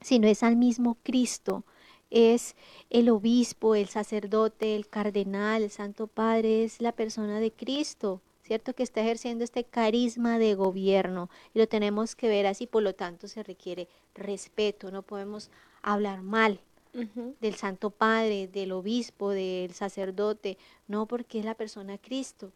sino es al mismo Cristo, es el obispo, el sacerdote, el cardenal, el santo padre, es la persona de Cristo, ¿cierto? Que está ejerciendo este carisma de gobierno y lo tenemos que ver así, por lo tanto se requiere respeto, no podemos hablar mal del Santo Padre, del obispo, del sacerdote, no porque es la persona Cristo,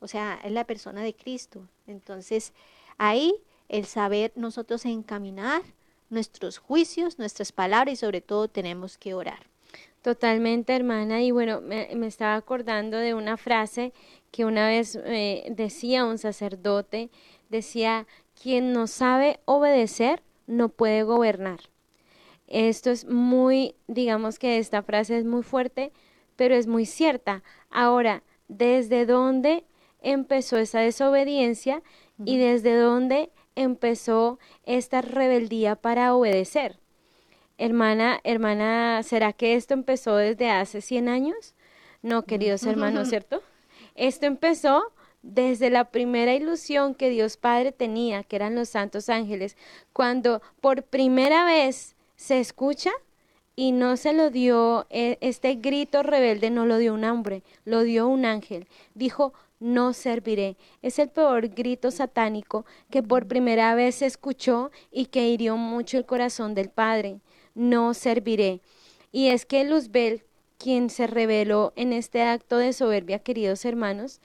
o sea, es la persona de Cristo. Entonces, ahí el saber nosotros encaminar nuestros juicios, nuestras palabras y sobre todo tenemos que orar. Totalmente, hermana. Y bueno, me, estaba acordando de una frase que una vez eh, decía un sacerdote, decía, quien no sabe obedecer no puede gobernar. Esto es muy, digamos que esta frase es muy fuerte, pero es muy cierta. Ahora, ¿desde dónde empezó esa desobediencia y desde dónde empezó esta rebeldía para obedecer? Hermana, hermana, ¿será que esto empezó desde hace 100 años? No, queridos hermanos, ¿cierto? Esto empezó desde la primera ilusión que Dios Padre tenía, que eran los santos ángeles, cuando por primera vez se escucha y no se lo dio, e, este grito rebelde no lo dio un hombre, lo dio un ángel. Dijo, no serviré. Es el peor grito satánico que por primera vez se escuchó y que hirió mucho el corazón del Padre. No serviré. Y es que Luzbel, quien se reveló en este acto de soberbia, queridos hermanos,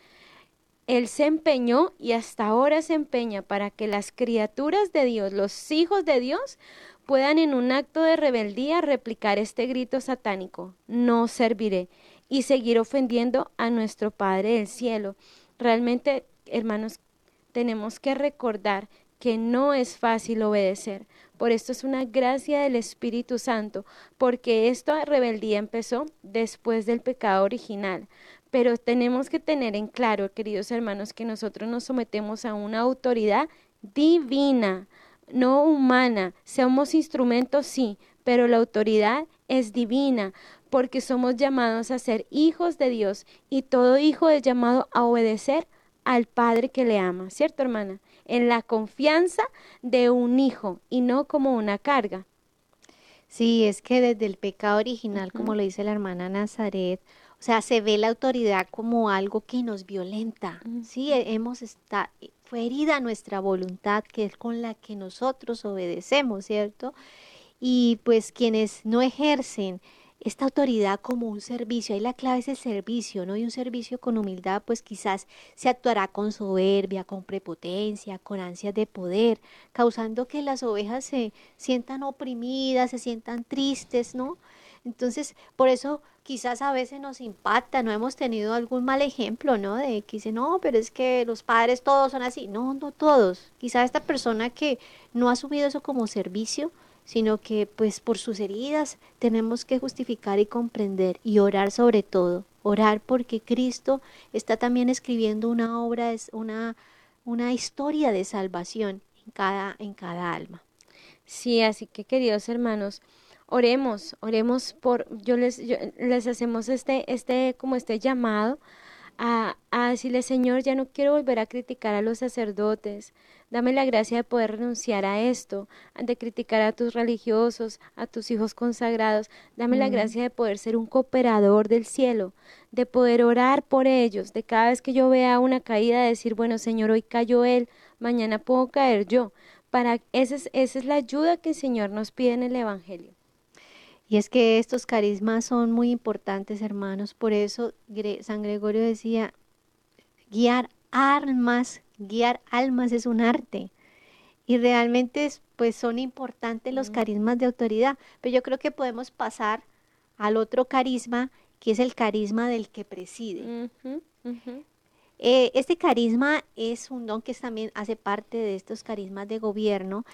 él se empeñó y hasta ahora se empeña para que las criaturas de Dios, los hijos de Dios, puedan en un acto de rebeldía replicar este grito satánico, no serviré, y seguir ofendiendo a nuestro Padre del cielo. Realmente, hermanos, tenemos que recordar que no es fácil obedecer. Por esto es una gracia del Espíritu Santo, porque esta rebeldía empezó después del pecado original. Pero tenemos que tener en claro, queridos hermanos, que nosotros nos sometemos a una autoridad divina, no humana. Somos instrumentos, sí, pero la autoridad es divina, porque somos llamados a ser hijos de Dios y todo hijo es llamado a obedecer al Padre que le ama, ¿cierto, hermana? En la confianza de un hijo y no como una carga. Sí, es que desde el pecado original, como lo dice la hermana Nazaret, o sea, se ve la autoridad como algo que nos violenta. Sí, hemos estado, fue herida nuestra voluntad, que es con la que nosotros obedecemos, ¿cierto? Y pues quienes no ejercen esta autoridad como un servicio, ahí la clave es el servicio, ¿no? Y un servicio con humildad, pues quizás se actuará con soberbia, con prepotencia, con ansias de poder, causando que las ovejas se sientan oprimidas, se sientan tristes, ¿no? Entonces, por eso quizás a veces nos impacta, no hemos tenido algún mal ejemplo, ¿no? De que dice, no, pero es que los padres todos son así. No, no todos. Quizás esta persona que no ha asumido eso como servicio, sino que pues por sus heridas tenemos que justificar y comprender y orar sobre todo. Orar porque Cristo está también escribiendo una obra, es una, una historia de salvación en cada, en cada alma. Sí, así que queridos hermanos, oremos, oremos por, yo les, les hacemos este, este, como este llamado a, a decirle, Señor, ya no quiero volver a criticar a los sacerdotes, dame la gracia de poder renunciar a esto, de criticar a tus religiosos, a tus hijos consagrados, dame la gracia de poder ser un cooperador del cielo, de poder orar por ellos, de cada vez que yo vea una caída, decir, bueno, Señor, hoy cayó él, mañana puedo caer yo. Para, esa es, esa es la ayuda que el Señor nos pide en el Evangelio. Y es que estos carismas son muy importantes, hermanos. Por eso San Gregorio decía, guiar almas, guiar almas es un arte. Y realmente pues son importantes los carismas de autoridad. Pero yo creo que podemos pasar al otro carisma, que es el carisma del que preside. Eh, este carisma es un don que también hace parte de estos carismas de gobierno.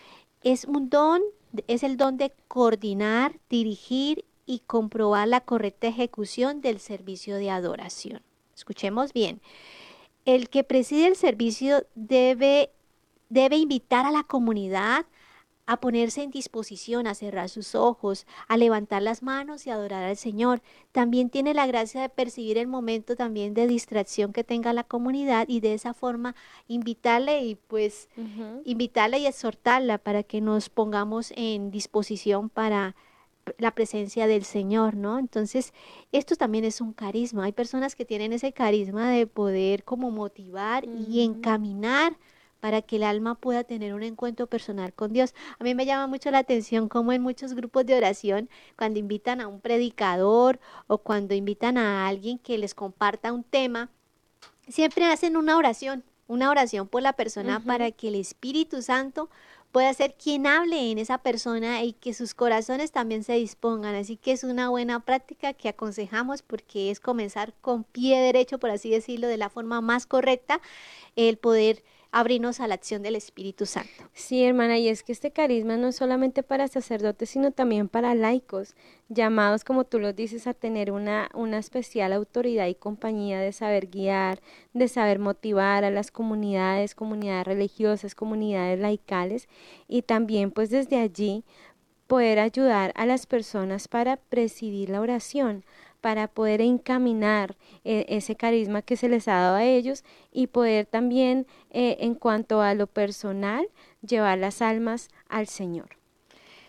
Es un don es el don de coordinar, dirigir y comprobar la correcta ejecución del servicio de adoración. Escuchemos bien. El que preside el servicio debe, debe invitar a la comunidad a ponerse en disposición, a cerrar sus ojos, a levantar las manos y adorar al Señor. También tiene la gracia de percibir el momento también de distracción que tenga la comunidad y de esa forma invitarle y pues invitarle y exhortarla para que nos pongamos en disposición para la presencia del Señor, ¿no? Entonces, esto también es un carisma. Hay personas que tienen ese carisma de poder como motivar y encaminar para que el alma pueda tener un encuentro personal con Dios. A mí me llama mucho la atención cómo en muchos grupos de oración, cuando invitan a un predicador o cuando invitan a alguien que les comparta un tema, siempre hacen una oración, una oración por la persona para que el Espíritu Santo pueda ser quien hable en esa persona y que sus corazones también se dispongan. Así que es una buena práctica que aconsejamos porque es comenzar con pie derecho, por así decirlo, de la forma más correcta, el poder abrirnos a la acción del Espíritu Santo. Sí, hermana, y es que este carisma no es solamente para sacerdotes, sino también para laicos, llamados, como tú lo dices, a tener una, una especial autoridad y compañía de saber guiar, de saber motivar a las comunidades, comunidades religiosas, comunidades laicales, y también pues desde allí poder ayudar a las personas para presidir la oración, para poder encaminar eh, ese carisma que se les ha dado a ellos y poder también, eh, en cuanto a lo personal, llevar las almas al Señor.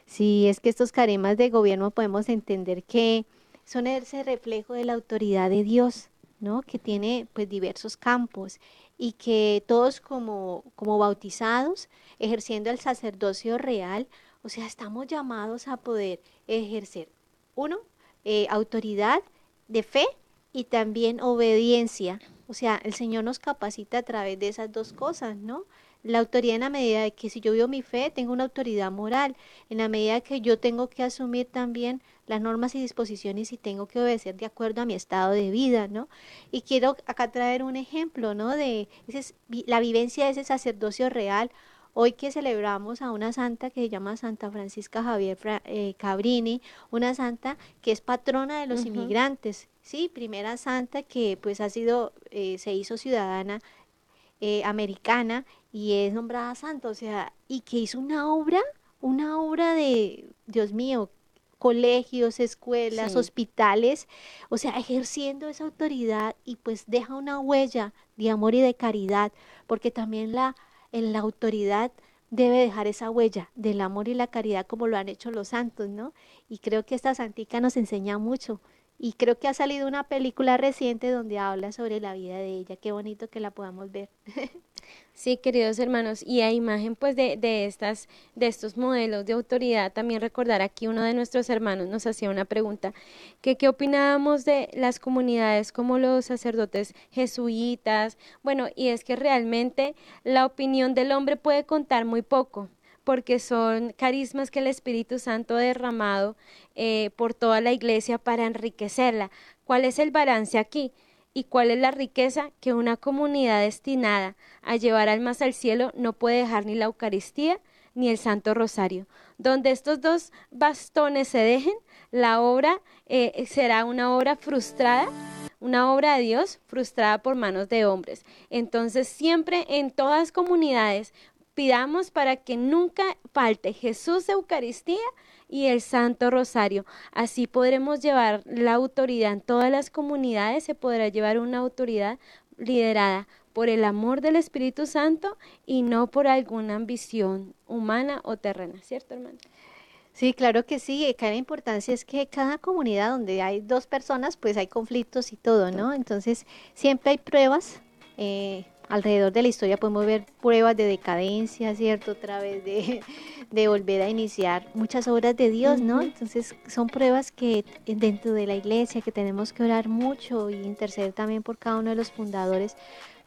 Sí, es que estos carismas de gobierno podemos entender que son ese reflejo de la autoridad de Dios, ¿no? Que tiene pues diversos campos y que todos como, como bautizados, ejerciendo el sacerdocio real, o sea, estamos llamados a poder ejercer, uno, eh, autoridad de fe y también obediencia. O sea, el Señor nos capacita a través de esas dos cosas, ¿no? La autoridad en la medida de que si yo vivo mi fe, tengo una autoridad moral, en la medida que yo tengo que asumir también las normas y disposiciones y tengo que obedecer de acuerdo a mi estado de vida, ¿no? Y quiero acá traer un ejemplo, ¿no? De la vivencia de ese sacerdocio real Hoy que celebramos a una santa que se llama Santa Francisca Javier eh, Cabrini, una santa que es patrona de los inmigrantes, sí, primera santa que pues ha sido, eh, se hizo ciudadana eh, americana y es nombrada santa, o sea, y que hizo una obra, una obra de, Dios mío, colegios, escuelas, hospitales, o sea, ejerciendo esa autoridad y pues deja una huella de amor y de caridad, porque también la en la autoridad debe dejar esa huella del amor y la caridad como lo han hecho los santos, ¿no? Y creo que esta santica nos enseña mucho. Y creo que ha salido una película reciente donde habla sobre la vida de ella. Qué bonito que la podamos ver. Sí, queridos hermanos, y a imagen pues de, de, estas, de estos modelos de autoridad, también recordar aquí uno de nuestros hermanos nos hacía una pregunta, que qué opinábamos de las comunidades como los sacerdotes jesuitas, bueno, y es que realmente la opinión del hombre puede contar muy poco, porque son carismas que el Espíritu Santo ha derramado eh, por toda la iglesia para enriquecerla. ¿Cuál es el balance aquí? Y cuál es la riqueza que una comunidad destinada a llevar almas al cielo no puede dejar ni la Eucaristía ni el Santo Rosario. Donde estos dos bastones se dejen, la obra eh, será una obra frustrada, una obra de Dios frustrada por manos de hombres. Entonces siempre en todas comunidades pidamos para que nunca falte Jesús Eucaristía y el Santo Rosario. Así podremos llevar la autoridad en todas las comunidades, se podrá llevar una autoridad liderada por el amor del Espíritu Santo y no por alguna ambición humana o terrena, ¿cierto, hermano? Sí, claro que sí. Cada importancia es que cada comunidad donde hay dos personas, pues hay conflictos y todo, ¿no? Entonces, siempre hay pruebas eh, alrededor de la historia podemos ver pruebas de decadencia, ¿cierto? Otra vez de, de volver a iniciar muchas obras de Dios, ¿no? Entonces son pruebas que dentro de la iglesia que tenemos que orar mucho y interceder también por cada uno de los fundadores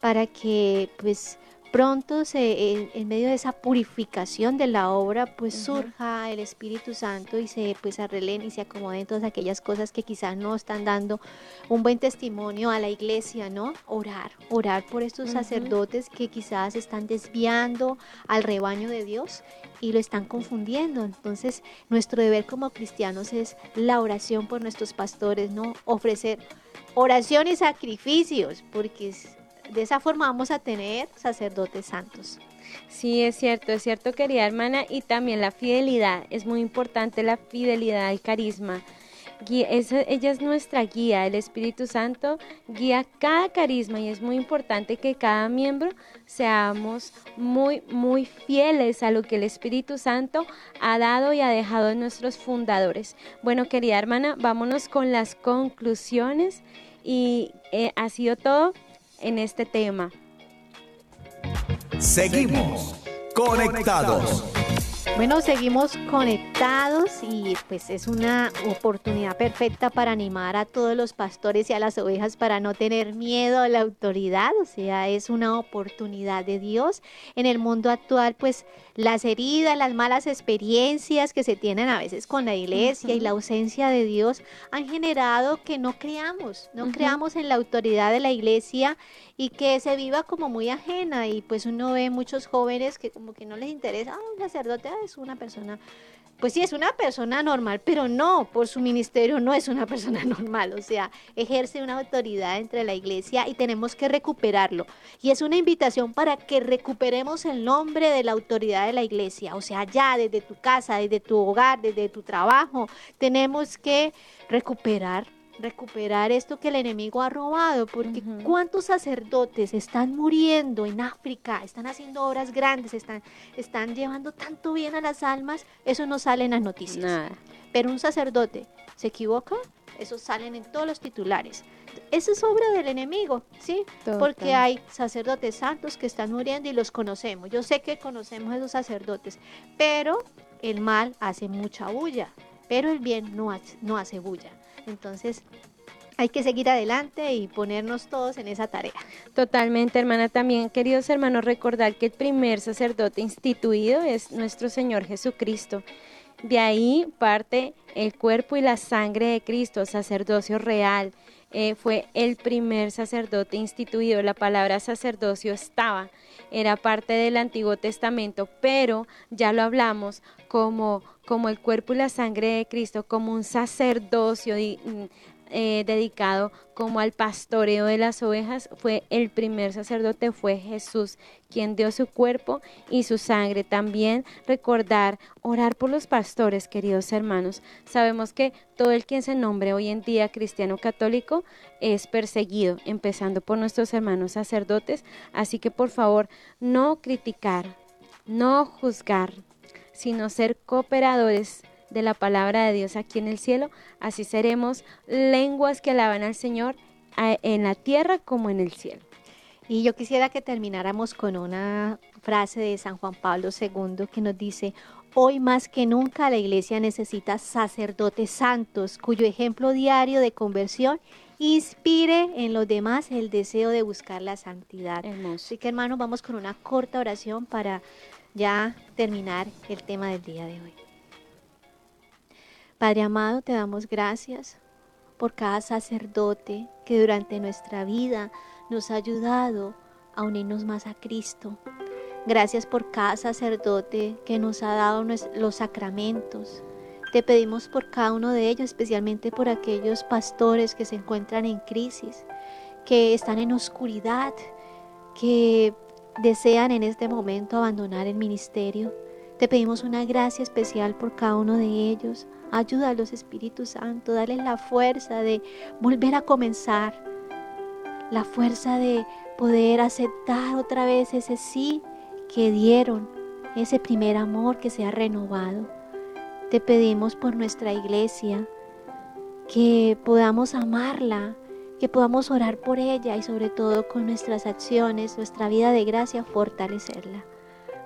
para que pues pronto se, en, medio de esa purificación de la obra, pues surja el Espíritu Santo y se pues arreglen y se acomoden todas aquellas cosas que quizás no están dando un buen testimonio a la iglesia, ¿no? Orar, orar por estos sacerdotes que quizás están desviando al rebaño de Dios y lo están confundiendo. Entonces, nuestro deber como cristianos es la oración por nuestros pastores, ¿no? Ofrecer oración y sacrificios, porque de esa forma vamos a tener sacerdotes santos. Sí, es cierto, es cierto, querida hermana, y también la fidelidad, es muy importante la fidelidad al carisma. ella es nuestra guía, el Espíritu Santo guía cada carisma y es muy importante que cada miembro seamos muy, muy fieles a lo que el Espíritu Santo ha dado y ha dejado en nuestros fundadores. Bueno, querida hermana, vámonos con las conclusiones y eh, ha sido todo en este tema. Seguimos conectados. Bueno, seguimos conectados y pues es una oportunidad perfecta para animar a todos los pastores y a las ovejas para no tener miedo a la autoridad, o sea, es una oportunidad de Dios. En el mundo actual, pues las heridas, las malas experiencias que se tienen a veces con la iglesia y la ausencia de Dios han generado que no creamos, no creamos en la autoridad de la iglesia y que se viva como muy ajena y pues uno ve muchos jóvenes que como que no les interesa, ah, un sacerdote es una persona, pues sí es una persona normal, pero no, por su ministerio no es una persona normal, o sea, ejerce una autoridad entre la iglesia y tenemos que recuperarlo. Y es una invitación para que recuperemos el nombre de la autoridad de la iglesia, o sea, ya desde tu casa, desde tu hogar, desde tu trabajo, tenemos que recuperar recuperar esto que el enemigo ha robado, porque cuántos sacerdotes están muriendo en África, están haciendo obras grandes, están, están llevando tanto bien a las almas, eso no sale en las noticias. Pero un sacerdote se equivoca, eso salen en todos los titulares. Eso es obra del enemigo, ¿sí? Porque hay sacerdotes santos que están muriendo y los conocemos. Yo sé que conocemos a esos sacerdotes, pero el mal hace mucha bulla, pero el bien no no hace bulla. Entonces, hay que seguir adelante y ponernos todos en esa tarea. Totalmente, hermana. También, queridos hermanos, recordar que el primer sacerdote instituido es nuestro Señor Jesucristo. De ahí parte el cuerpo y la sangre de Cristo, sacerdocio real. Eh, fue el primer sacerdote instituido. La palabra sacerdocio estaba, era parte del Antiguo Testamento, pero ya lo hablamos como, como el cuerpo y la sangre de Cristo, como un sacerdocio eh, dedicado como al pastoreo de las ovejas, fue el primer sacerdote, fue Jesús, quien dio su cuerpo y su sangre. También recordar, orar por los pastores, queridos hermanos. Sabemos que todo el quien se nombre hoy en día cristiano católico es perseguido, empezando por nuestros hermanos sacerdotes. Así que por favor, no criticar, no juzgar, sino ser cooperadores de la palabra de Dios aquí en el cielo, así seremos lenguas que alaban al Señor en la tierra como en el cielo. Y yo quisiera que termináramos con una frase de San Juan Pablo II que nos dice, hoy más que nunca la iglesia necesita sacerdotes santos cuyo ejemplo diario de conversión inspire en los demás el deseo de buscar la santidad. Así que hermanos, vamos con una corta oración para ya terminar el tema del día de hoy. Padre amado, te damos gracias por cada sacerdote que durante nuestra vida nos ha ayudado a unirnos más a Cristo. Gracias por cada sacerdote que nos ha dado los sacramentos. Te pedimos por cada uno de ellos, especialmente por aquellos pastores que se encuentran en crisis, que están en oscuridad, que desean en este momento abandonar el ministerio. Te pedimos una gracia especial por cada uno de ellos. Ayuda a los Espíritus Santo, dale la fuerza de volver a comenzar, la fuerza de poder aceptar otra vez ese sí que dieron, ese primer amor que se ha renovado. Te pedimos por nuestra iglesia que podamos amarla, que podamos orar por ella y sobre todo con nuestras acciones, nuestra vida de gracia, fortalecerla.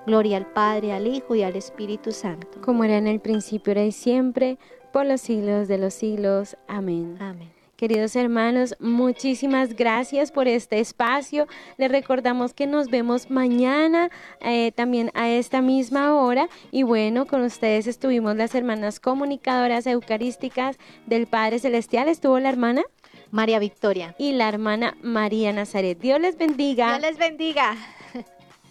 Gloria al Padre, al Hijo y al Espíritu Santo. Como era en el principio, era y siempre, por los siglos de los siglos. Amén. Amén. Queridos hermanos, muchísimas gracias por este espacio. Les recordamos que nos vemos mañana eh, también a esta misma hora. Y bueno, con ustedes estuvimos las hermanas comunicadoras eucarísticas del Padre Celestial. ¿Estuvo la hermana? María Victoria. Y la hermana María Nazaret. Dios les bendiga. Dios les bendiga.